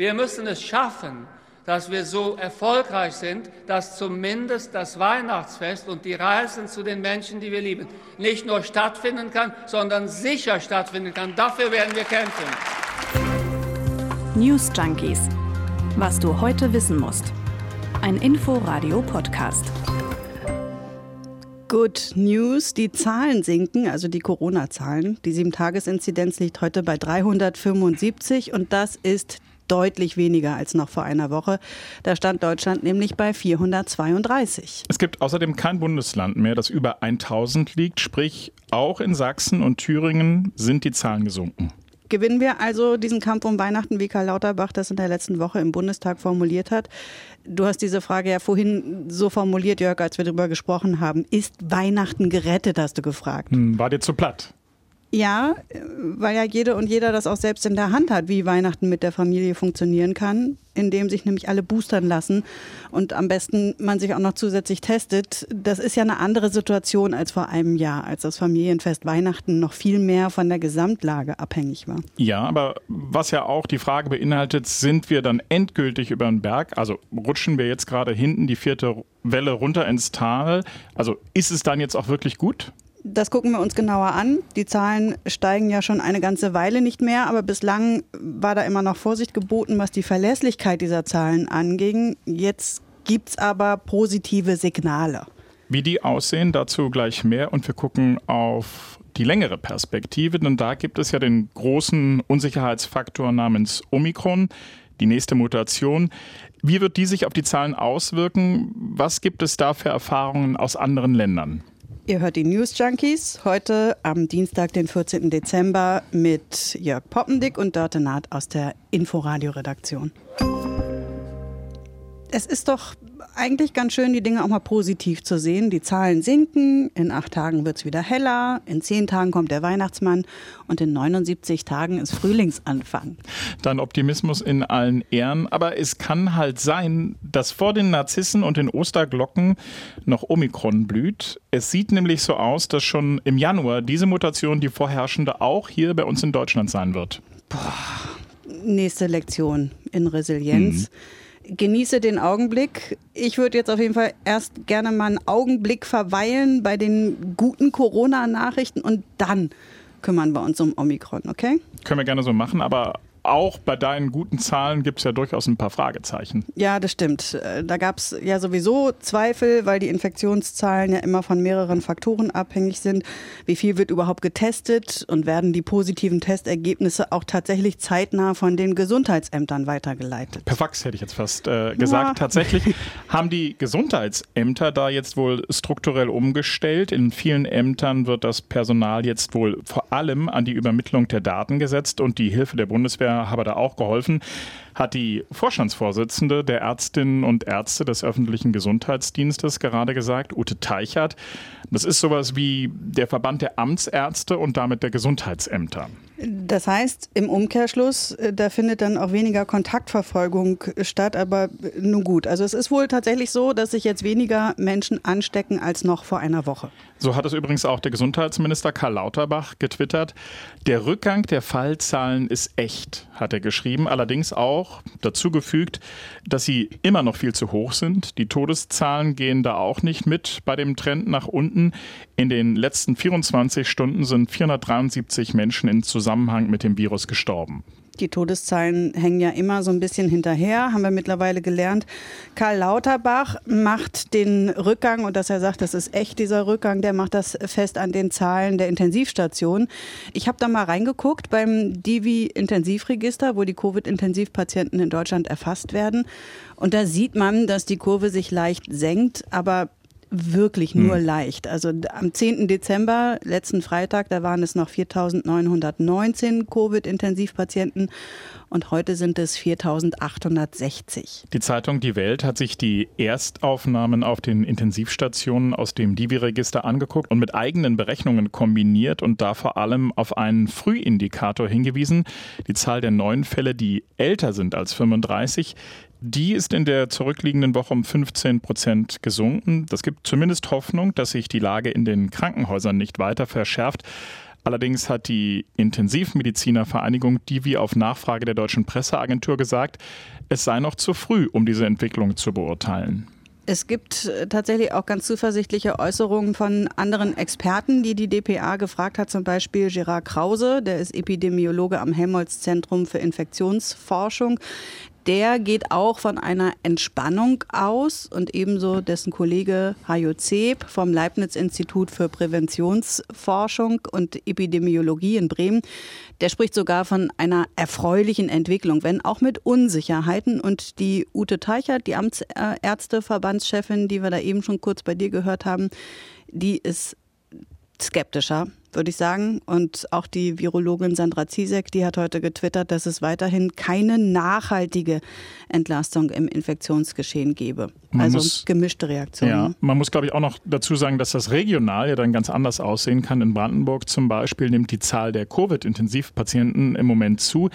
Wir müssen es schaffen, dass wir so erfolgreich sind, dass zumindest das Weihnachtsfest und die Reisen zu den Menschen, die wir lieben, nicht nur stattfinden kann, sondern sicher stattfinden kann. Dafür werden wir kämpfen. News Junkies. Was du heute wissen musst. Ein Info-Radio-Podcast. Good News. Die Zahlen sinken, also die Corona-Zahlen. Die Sieben-Tages-Inzidenz liegt heute bei 375 und das ist deutlich weniger als noch vor einer Woche. Da stand Deutschland nämlich bei 432. Es gibt außerdem kein Bundesland mehr, das über 1000 liegt. Sprich, auch in Sachsen und Thüringen sind die Zahlen gesunken. Gewinnen wir also diesen Kampf um Weihnachten, wie Karl Lauterbach das in der letzten Woche im Bundestag formuliert hat? Du hast diese Frage ja vorhin so formuliert, Jörg, als wir darüber gesprochen haben. Ist Weihnachten gerettet, hast du gefragt. Hm, war dir zu platt? Ja, weil ja jede und jeder das auch selbst in der Hand hat, wie Weihnachten mit der Familie funktionieren kann, indem sich nämlich alle boostern lassen und am besten man sich auch noch zusätzlich testet. Das ist ja eine andere Situation als vor einem Jahr, als das Familienfest Weihnachten noch viel mehr von der Gesamtlage abhängig war. Ja, aber was ja auch die Frage beinhaltet, sind wir dann endgültig über den Berg? Also rutschen wir jetzt gerade hinten die vierte Welle runter ins Tal? Also ist es dann jetzt auch wirklich gut? Das gucken wir uns genauer an. Die Zahlen steigen ja schon eine ganze Weile nicht mehr, aber bislang war da immer noch Vorsicht geboten, was die Verlässlichkeit dieser Zahlen anging. Jetzt gibt es aber positive Signale. Wie die aussehen, dazu gleich mehr und wir gucken auf die längere Perspektive, denn da gibt es ja den großen Unsicherheitsfaktor namens Omikron, die nächste Mutation. Wie wird die sich auf die Zahlen auswirken? Was gibt es da für Erfahrungen aus anderen Ländern? Ihr hört die News Junkies heute am Dienstag, den 14. Dezember mit Jörg Poppendick und Dörte Naht aus der Inforadio-Redaktion. Es ist doch eigentlich ganz schön, die Dinge auch mal positiv zu sehen. Die Zahlen sinken, in acht Tagen wird es wieder heller, in zehn Tagen kommt der Weihnachtsmann und in 79 Tagen ist Frühlingsanfang. Dann Optimismus in allen Ehren, aber es kann halt sein, dass vor den Narzissen und den Osterglocken noch Omikron blüht. Es sieht nämlich so aus, dass schon im Januar diese Mutation die vorherrschende auch hier bei uns in Deutschland sein wird. Boah, nächste Lektion in Resilienz. Mhm genieße den Augenblick. Ich würde jetzt auf jeden Fall erst gerne mal einen Augenblick verweilen bei den guten Corona-Nachrichten und dann kümmern wir uns um Omikron, okay? Können wir gerne so machen, aber auch bei deinen guten Zahlen gibt es ja durchaus ein paar Fragezeichen. Ja, das stimmt. Äh, da gab es ja sowieso Zweifel, weil die Infektionszahlen ja immer von mehreren Faktoren abhängig sind. Wie viel wird überhaupt getestet und werden die positiven Testergebnisse auch tatsächlich zeitnah von den Gesundheitsämtern weitergeleitet? Per Fax hätte ich jetzt fast äh, gesagt. Ja. Tatsächlich haben die Gesundheitsämter da jetzt wohl strukturell umgestellt. In vielen Ämtern wird das Personal jetzt wohl vor allem an die Übermittlung der Daten gesetzt und die Hilfe der Bundeswehr habe da auch geholfen, hat die Vorstandsvorsitzende der Ärztinnen und Ärzte des öffentlichen Gesundheitsdienstes gerade gesagt, Ute Teichert. Das ist sowas wie der Verband der Amtsärzte und damit der Gesundheitsämter. Das heißt, im Umkehrschluss, äh, da findet dann auch weniger Kontaktverfolgung statt, aber nun gut. Also es ist wohl tatsächlich so, dass sich jetzt weniger Menschen anstecken als noch vor einer Woche. So hat es übrigens auch der Gesundheitsminister Karl Lauterbach getwittert. Der Rückgang der Fallzahlen ist echt, hat er geschrieben. Allerdings auch dazu gefügt, dass sie immer noch viel zu hoch sind. Die Todeszahlen gehen da auch nicht mit bei dem Trend nach unten. In den letzten 24 Stunden sind 473 Menschen in Zusammenhang mit dem Virus gestorben. Die Todeszahlen hängen ja immer so ein bisschen hinterher, haben wir mittlerweile gelernt. Karl Lauterbach macht den Rückgang, und dass er sagt, das ist echt dieser Rückgang, der macht das fest an den Zahlen der Intensivstation. Ich habe da mal reingeguckt beim Divi-Intensivregister, wo die Covid-Intensivpatienten in Deutschland erfasst werden. Und da sieht man, dass die Kurve sich leicht senkt, aber wirklich nur hm. leicht. Also am 10. Dezember, letzten Freitag, da waren es noch 4.919 Covid-Intensivpatienten und heute sind es 4.860. Die Zeitung Die Welt hat sich die Erstaufnahmen auf den Intensivstationen aus dem Divi-Register angeguckt und mit eigenen Berechnungen kombiniert und da vor allem auf einen Frühindikator hingewiesen. Die Zahl der neuen Fälle, die älter sind als 35, die ist in der zurückliegenden Woche um 15 Prozent gesunken. Das gibt zumindest Hoffnung, dass sich die Lage in den Krankenhäusern nicht weiter verschärft. Allerdings hat die Intensivmedizinervereinigung Divi auf Nachfrage der deutschen Presseagentur gesagt, es sei noch zu früh, um diese Entwicklung zu beurteilen. Es gibt äh, tatsächlich auch ganz zuversichtliche Äußerungen von anderen Experten, die die DPA gefragt hat, zum Beispiel Gerard Krause, der ist Epidemiologe am Helmholtz-Zentrum für Infektionsforschung der geht auch von einer Entspannung aus und ebenso dessen Kollege Hajo Zeb vom Leibniz-Institut für Präventionsforschung und Epidemiologie in Bremen, der spricht sogar von einer erfreulichen Entwicklung, wenn auch mit Unsicherheiten. Und die Ute Teichert, die Amtsärzteverbandschefin, die wir da eben schon kurz bei dir gehört haben, die ist skeptischer würde ich sagen. Und auch die Virologin Sandra Ziesek, die hat heute getwittert, dass es weiterhin keine nachhaltige Entlastung im Infektionsgeschehen gebe. Man also muss, gemischte Reaktionen. Ja, man muss, glaube ich, auch noch dazu sagen, dass das regional ja dann ganz anders aussehen kann. In Brandenburg zum Beispiel nimmt die Zahl der Covid-Intensivpatienten im Moment zu.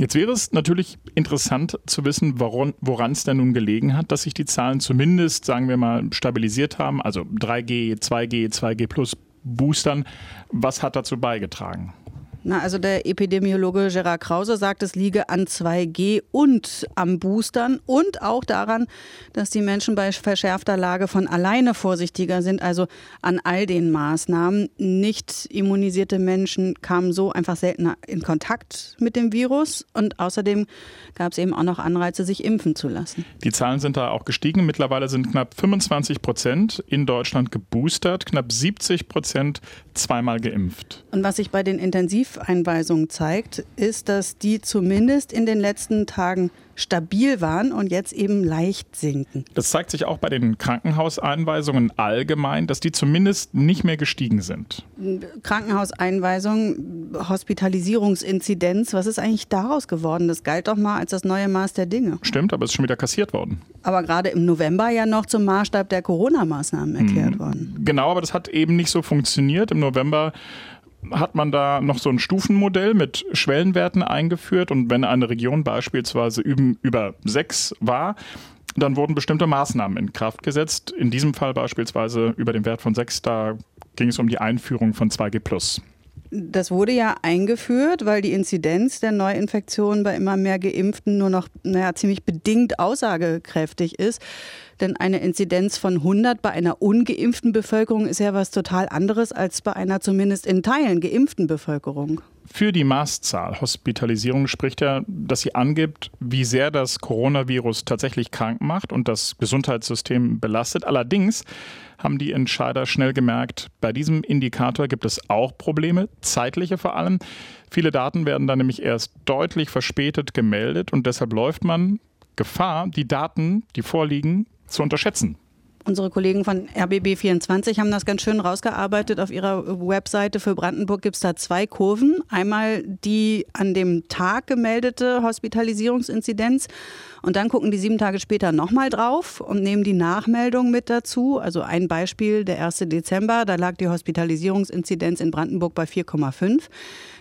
Jetzt wäre es natürlich interessant zu wissen, woran es denn nun gelegen hat, dass sich die Zahlen zumindest, sagen wir mal, stabilisiert haben. Also 3G, 2G, 2G plus Boostern. Was hat dazu beigetragen? Na, also der Epidemiologe Gerard Krause sagt, es liege an 2G und am Boostern und auch daran, dass die Menschen bei verschärfter Lage von alleine vorsichtiger sind, also an all den Maßnahmen. Nicht immunisierte Menschen kamen so einfach seltener in Kontakt mit dem Virus und außerdem gab es eben auch noch Anreize, sich impfen zu lassen. Die Zahlen sind da auch gestiegen. Mittlerweile sind knapp 25 Prozent in Deutschland geboostert, knapp 70 Prozent zweimal geimpft. Und was sich bei den Intensiveinweisungen zeigt, ist, dass die zumindest in den letzten Tagen stabil waren und jetzt eben leicht sinken. Das zeigt sich auch bei den Krankenhauseinweisungen allgemein, dass die zumindest nicht mehr gestiegen sind. Krankenhauseinweisungen, Hospitalisierungsinzidenz, was ist eigentlich daraus geworden? Das galt doch mal als das neue Maß der Dinge. Stimmt, aber es ist schon wieder kassiert worden. Aber gerade im November ja noch zum Maßstab der Corona-Maßnahmen erklärt mhm. worden. Genau, aber das hat eben nicht so funktioniert. Im November hat man da noch so ein Stufenmodell mit Schwellenwerten eingeführt und wenn eine Region beispielsweise über sechs war, dann wurden bestimmte Maßnahmen in Kraft gesetzt. In diesem Fall beispielsweise über den Wert von sechs, da ging es um die Einführung von 2G+. Das wurde ja eingeführt, weil die Inzidenz der Neuinfektionen bei immer mehr Geimpften nur noch naja, ziemlich bedingt aussagekräftig ist. Denn eine Inzidenz von 100 bei einer ungeimpften Bevölkerung ist ja was total anderes als bei einer zumindest in Teilen geimpften Bevölkerung. Für die Maßzahl Hospitalisierung spricht er, dass sie angibt, wie sehr das Coronavirus tatsächlich krank macht und das Gesundheitssystem belastet. Allerdings haben die Entscheider schnell gemerkt, bei diesem Indikator gibt es auch Probleme, zeitliche vor allem. Viele Daten werden dann nämlich erst deutlich verspätet gemeldet und deshalb läuft man Gefahr, die Daten, die vorliegen, zu unterschätzen. Unsere Kollegen von RBB24 haben das ganz schön rausgearbeitet. Auf ihrer Webseite für Brandenburg gibt es da zwei Kurven. Einmal die an dem Tag gemeldete Hospitalisierungsinzidenz und dann gucken die sieben Tage später nochmal drauf und nehmen die Nachmeldung mit dazu. Also ein Beispiel, der 1. Dezember, da lag die Hospitalisierungsinzidenz in Brandenburg bei 4,5.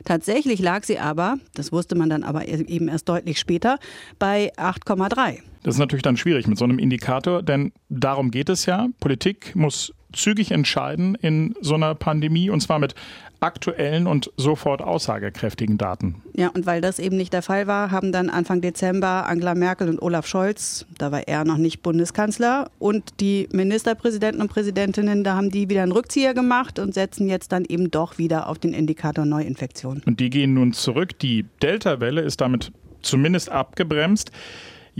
Tatsächlich lag sie aber, das wusste man dann aber eben erst deutlich später, bei 8,3. Das ist natürlich dann schwierig mit so einem Indikator, denn darum geht es ja. Politik muss zügig entscheiden in so einer Pandemie und zwar mit aktuellen und sofort aussagekräftigen Daten. Ja, und weil das eben nicht der Fall war, haben dann Anfang Dezember Angela Merkel und Olaf Scholz, da war er noch nicht Bundeskanzler, und die Ministerpräsidenten und Präsidentinnen, da haben die wieder einen Rückzieher gemacht und setzen jetzt dann eben doch wieder auf den Indikator Neuinfektion. Und die gehen nun zurück. Die Delta-Welle ist damit zumindest abgebremst.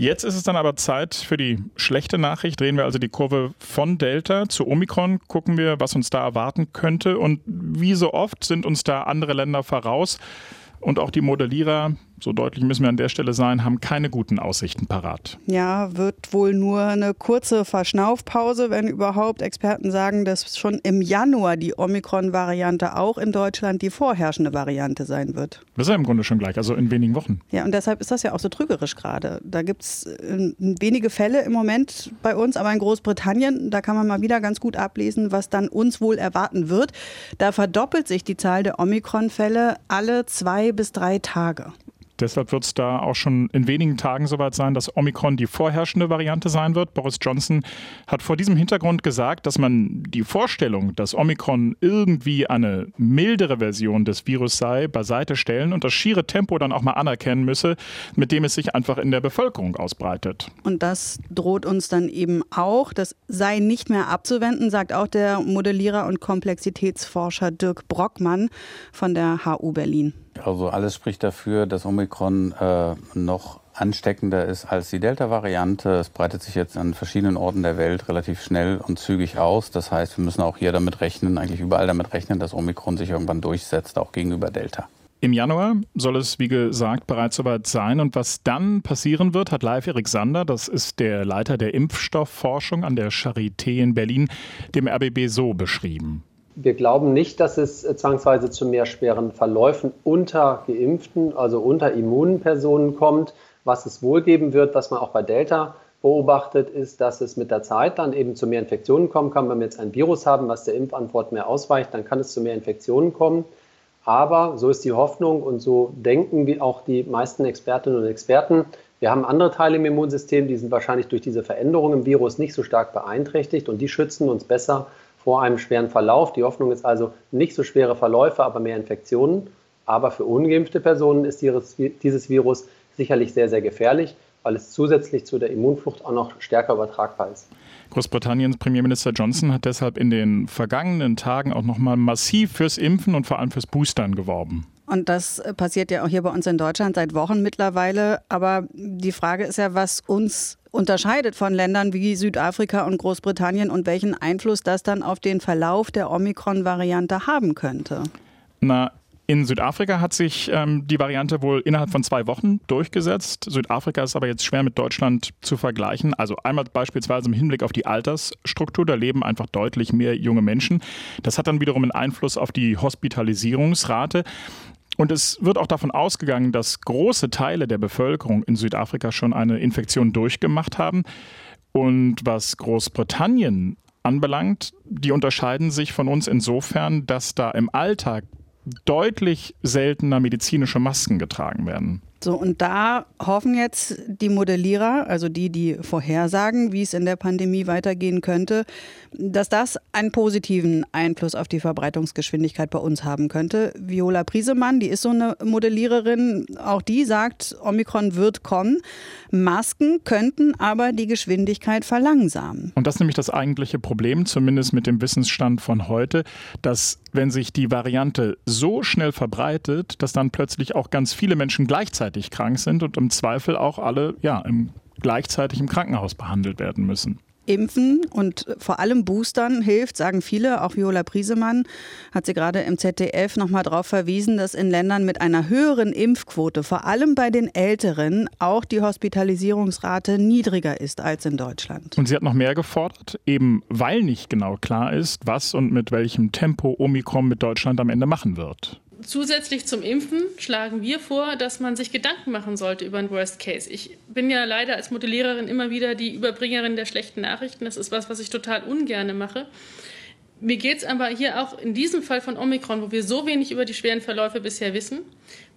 Jetzt ist es dann aber Zeit für die schlechte Nachricht. Drehen wir also die Kurve von Delta zu Omikron, gucken wir, was uns da erwarten könnte. Und wie so oft sind uns da andere Länder voraus. Und auch die Modellierer, so deutlich müssen wir an der Stelle sein, haben keine guten Aussichten parat. Ja, wird wohl nur eine kurze Verschnaufpause, wenn überhaupt. Experten sagen, dass schon im Januar die Omikron-Variante auch in Deutschland die vorherrschende Variante sein wird. Das ist ja im Grunde schon gleich, also in wenigen Wochen. Ja, und deshalb ist das ja auch so trügerisch gerade. Da gibt es äh, wenige Fälle im Moment bei uns, aber in Großbritannien, da kann man mal wieder ganz gut ablesen, was dann uns wohl erwarten wird. Da verdoppelt sich die Zahl der Omikron-Fälle alle zwei bis drei Tage. Deshalb wird es da auch schon in wenigen Tagen soweit sein, dass Omikron die vorherrschende Variante sein wird. Boris Johnson hat vor diesem Hintergrund gesagt, dass man die Vorstellung, dass Omikron irgendwie eine mildere Version des Virus sei, beiseite stellen und das schiere Tempo dann auch mal anerkennen müsse, mit dem es sich einfach in der Bevölkerung ausbreitet. Und das droht uns dann eben auch. Das sei nicht mehr abzuwenden, sagt auch der Modellierer und Komplexitätsforscher Dirk Brockmann von der HU Berlin. Also alles spricht dafür, dass Omikron äh, noch ansteckender ist als die Delta-Variante. Es breitet sich jetzt an verschiedenen Orten der Welt relativ schnell und zügig aus. Das heißt, wir müssen auch hier damit rechnen, eigentlich überall damit rechnen, dass Omikron sich irgendwann durchsetzt, auch gegenüber Delta. Im Januar soll es, wie gesagt, bereits soweit sein. Und was dann passieren wird, hat Live Erik Sander, das ist der Leiter der Impfstoffforschung an der Charité in Berlin, dem RBB so beschrieben. Wir glauben nicht, dass es zwangsweise zu mehr schweren Verläufen unter Geimpften, also unter immunen Personen kommt. Was es wohl geben wird, was man auch bei Delta beobachtet, ist, dass es mit der Zeit dann eben zu mehr Infektionen kommen kann. Wenn wir jetzt ein Virus haben, was der Impfantwort mehr ausweicht, dann kann es zu mehr Infektionen kommen. Aber so ist die Hoffnung und so denken wie auch die meisten Expertinnen und Experten. Wir haben andere Teile im Immunsystem, die sind wahrscheinlich durch diese Veränderung im Virus nicht so stark beeinträchtigt und die schützen uns besser vor einem schweren Verlauf. Die Hoffnung ist also nicht so schwere Verläufe, aber mehr Infektionen. Aber für ungeimpfte Personen ist dieses Virus sicherlich sehr, sehr gefährlich, weil es zusätzlich zu der Immunflucht auch noch stärker übertragbar ist. Großbritanniens Premierminister Johnson hat deshalb in den vergangenen Tagen auch noch mal massiv fürs Impfen und vor allem fürs Boostern geworben. Und das passiert ja auch hier bei uns in Deutschland seit Wochen mittlerweile. Aber die Frage ist ja, was uns unterscheidet von Ländern wie Südafrika und Großbritannien und welchen Einfluss das dann auf den Verlauf der Omikron-Variante haben könnte. Na, in Südafrika hat sich ähm, die Variante wohl innerhalb von zwei Wochen durchgesetzt. Südafrika ist aber jetzt schwer mit Deutschland zu vergleichen. Also einmal beispielsweise im Hinblick auf die Altersstruktur. Da leben einfach deutlich mehr junge Menschen. Das hat dann wiederum einen Einfluss auf die Hospitalisierungsrate. Und es wird auch davon ausgegangen, dass große Teile der Bevölkerung in Südafrika schon eine Infektion durchgemacht haben. Und was Großbritannien anbelangt, die unterscheiden sich von uns insofern, dass da im Alltag deutlich seltener medizinische Masken getragen werden. So, und da hoffen jetzt die Modellierer, also die, die vorhersagen, wie es in der Pandemie weitergehen könnte, dass das einen positiven Einfluss auf die Verbreitungsgeschwindigkeit bei uns haben könnte. Viola Priesemann, die ist so eine Modelliererin, auch die sagt, Omikron wird kommen. Masken könnten aber die Geschwindigkeit verlangsamen. Und das ist nämlich das eigentliche Problem, zumindest mit dem Wissensstand von heute, dass wenn sich die Variante so schnell verbreitet, dass dann plötzlich auch ganz viele Menschen gleichzeitig krank sind und im Zweifel auch alle ja, im, gleichzeitig im Krankenhaus behandelt werden müssen. Impfen und vor allem Boostern hilft, sagen viele. Auch Viola Priesemann hat sie gerade im ZDF nochmal darauf verwiesen, dass in Ländern mit einer höheren Impfquote, vor allem bei den Älteren, auch die Hospitalisierungsrate niedriger ist als in Deutschland. Und sie hat noch mehr gefordert, eben weil nicht genau klar ist, was und mit welchem Tempo Omikron mit Deutschland am Ende machen wird. Zusätzlich zum Impfen schlagen wir vor, dass man sich Gedanken machen sollte über einen Worst Case. Ich bin ja leider als Modelliererin immer wieder die Überbringerin der schlechten Nachrichten. Das ist was, was ich total ungerne mache. Mir geht es aber hier auch in diesem Fall von Omikron, wo wir so wenig über die schweren Verläufe bisher wissen,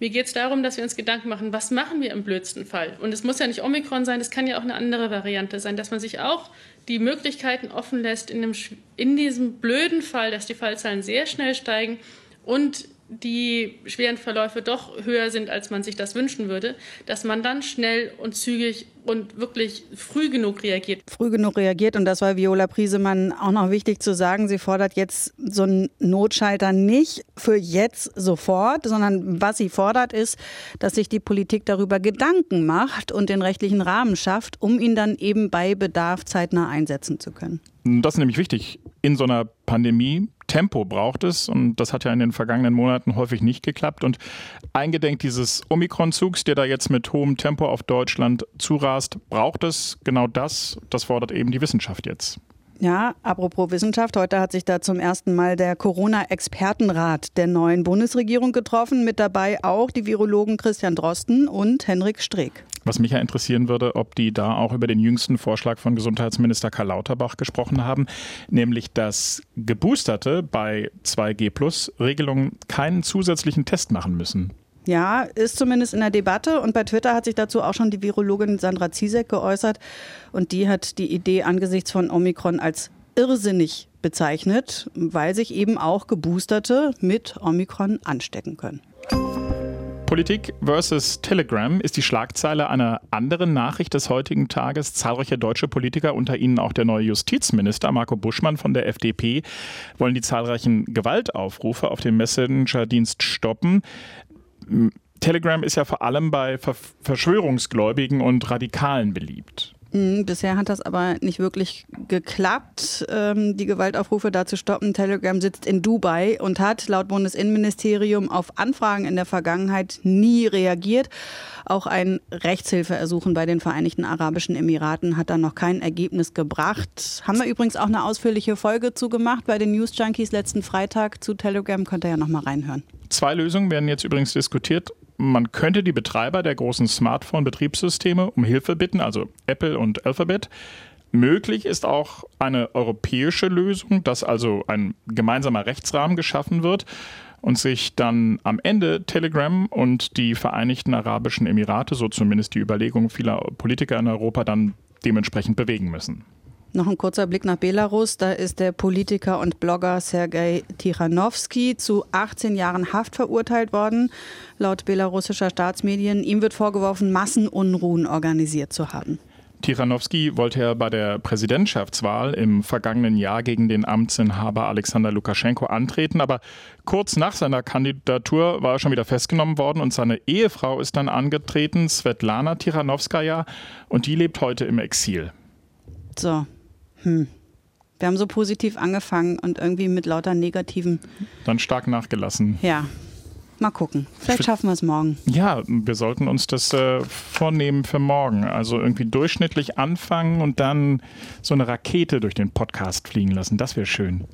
mir geht es darum, dass wir uns Gedanken machen, was machen wir im blödsten Fall? Und es muss ja nicht Omikron sein, es kann ja auch eine andere Variante sein, dass man sich auch die Möglichkeiten offen lässt, in, dem, in diesem blöden Fall, dass die Fallzahlen sehr schnell steigen und die schweren Verläufe doch höher sind, als man sich das wünschen würde, dass man dann schnell und zügig und wirklich früh genug reagiert. Früh genug reagiert und das war Viola Priesemann auch noch wichtig zu sagen. Sie fordert jetzt so einen Notschalter nicht für jetzt sofort, sondern was sie fordert ist, dass sich die Politik darüber Gedanken macht und den rechtlichen Rahmen schafft, um ihn dann eben bei Bedarf zeitnah einsetzen zu können. Das ist nämlich wichtig in so einer Pandemie. Tempo braucht es und das hat ja in den vergangenen Monaten häufig nicht geklappt. Und eingedenk dieses Omikron-Zugs, der da jetzt mit hohem Tempo auf Deutschland zurast, braucht es genau das. Das fordert eben die Wissenschaft jetzt. Ja, apropos Wissenschaft, heute hat sich da zum ersten Mal der Corona-Expertenrat der neuen Bundesregierung getroffen. Mit dabei auch die Virologen Christian Drosten und Henrik Streeck. Was mich ja interessieren würde, ob die da auch über den jüngsten Vorschlag von Gesundheitsminister Karl Lauterbach gesprochen haben, nämlich dass Geboosterte bei 2G-Plus-Regelungen keinen zusätzlichen Test machen müssen. Ja, ist zumindest in der Debatte. Und bei Twitter hat sich dazu auch schon die Virologin Sandra Ziesek geäußert. Und die hat die Idee angesichts von Omikron als irrsinnig bezeichnet, weil sich eben auch Geboosterte mit Omikron anstecken können. Politik versus Telegram ist die Schlagzeile einer anderen Nachricht des heutigen Tages. Zahlreiche deutsche Politiker, unter ihnen auch der neue Justizminister Marco Buschmann von der FDP, wollen die zahlreichen Gewaltaufrufe auf dem Messenger-Dienst stoppen. Telegram ist ja vor allem bei Verschwörungsgläubigen und Radikalen beliebt. Bisher hat das aber nicht wirklich geklappt, ähm, die Gewaltaufrufe da zu stoppen. Telegram sitzt in Dubai und hat laut Bundesinnenministerium auf Anfragen in der Vergangenheit nie reagiert. Auch ein Rechtshilfeersuchen bei den Vereinigten Arabischen Emiraten hat da noch kein Ergebnis gebracht. Haben wir übrigens auch eine ausführliche Folge zugemacht bei den News Junkies letzten Freitag zu Telegram. Könnt ihr ja noch mal reinhören. Zwei Lösungen werden jetzt übrigens diskutiert man könnte die Betreiber der großen Smartphone-Betriebssysteme um Hilfe bitten, also Apple und Alphabet. Möglich ist auch eine europäische Lösung, dass also ein gemeinsamer Rechtsrahmen geschaffen wird und sich dann am Ende Telegram und die Vereinigten Arabischen Emirate, so zumindest die Überlegung vieler Politiker in Europa, dann dementsprechend bewegen müssen. Noch ein kurzer Blick nach Belarus. Da ist der Politiker und Blogger Sergei Tichanowski zu 18 Jahren Haft verurteilt worden, laut belarussischer Staatsmedien. Ihm wird vorgeworfen, Massenunruhen organisiert zu haben. Tichanowski wollte ja bei der Präsidentschaftswahl im vergangenen Jahr gegen den Amtsinhaber Alexander Lukaschenko antreten, aber kurz nach seiner Kandidatur war er schon wieder festgenommen worden und seine Ehefrau ist dann angetreten, Svetlana Tichanowskaja, und die lebt heute im Exil. So, hm. Wir haben so positiv angefangen und irgendwie mit lauter negativen. Dann stark nachgelassen. Ja. Mal gucken. Vielleicht schaffen wir es morgen. Ja, wir sollten uns das äh, vornehmen für morgen. Also irgendwie durchschnittlich anfangen und dann so eine Rakete durch den Podcast fliegen lassen. Das wäre schön.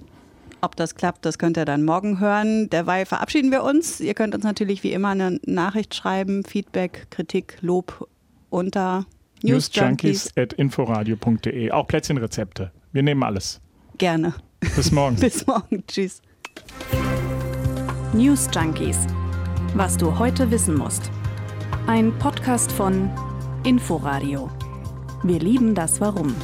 Ob das klappt, das könnt ihr dann morgen hören. Derweil verabschieden wir uns. Ihr könnt uns natürlich wie immer eine Nachricht schreiben, Feedback, Kritik, Lob unter Newsjunkies at inforadio.de. Auch Plätzchenrezepte. Wir nehmen alles. Gerne. Bis morgen. Bis morgen. Tschüss. News Junkies. Was du heute wissen musst. Ein Podcast von Inforadio. Wir lieben das Warum.